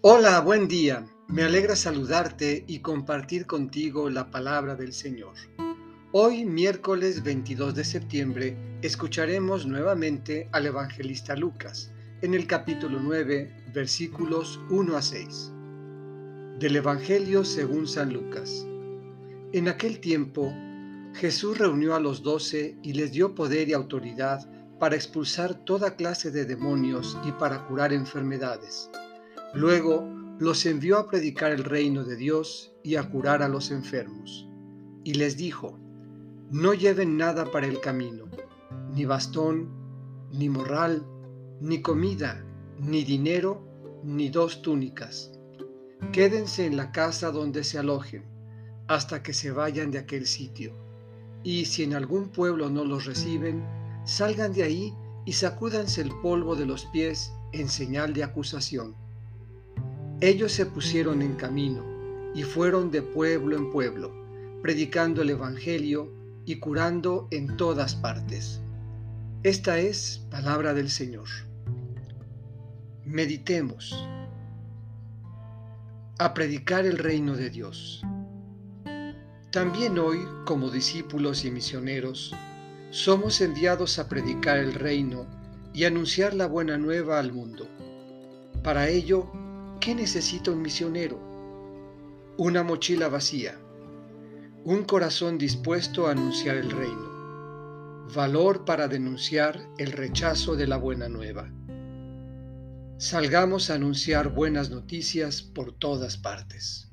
Hola, buen día. Me alegra saludarte y compartir contigo la palabra del Señor. Hoy, miércoles 22 de septiembre, escucharemos nuevamente al evangelista Lucas en el capítulo 9, versículos 1 a 6. Del Evangelio según San Lucas. En aquel tiempo, Jesús reunió a los doce y les dio poder y autoridad para expulsar toda clase de demonios y para curar enfermedades. Luego los envió a predicar el reino de Dios y a curar a los enfermos. Y les dijo, no lleven nada para el camino, ni bastón, ni morral, ni comida, ni dinero, ni dos túnicas. Quédense en la casa donde se alojen, hasta que se vayan de aquel sitio. Y si en algún pueblo no los reciben, salgan de ahí y sacúdanse el polvo de los pies en señal de acusación. Ellos se pusieron en camino y fueron de pueblo en pueblo, predicando el Evangelio y curando en todas partes. Esta es palabra del Señor. Meditemos a predicar el reino de Dios. También hoy, como discípulos y misioneros, somos enviados a predicar el reino y anunciar la buena nueva al mundo. Para ello, ¿Qué necesita un misionero? Una mochila vacía, un corazón dispuesto a anunciar el reino, valor para denunciar el rechazo de la buena nueva. Salgamos a anunciar buenas noticias por todas partes.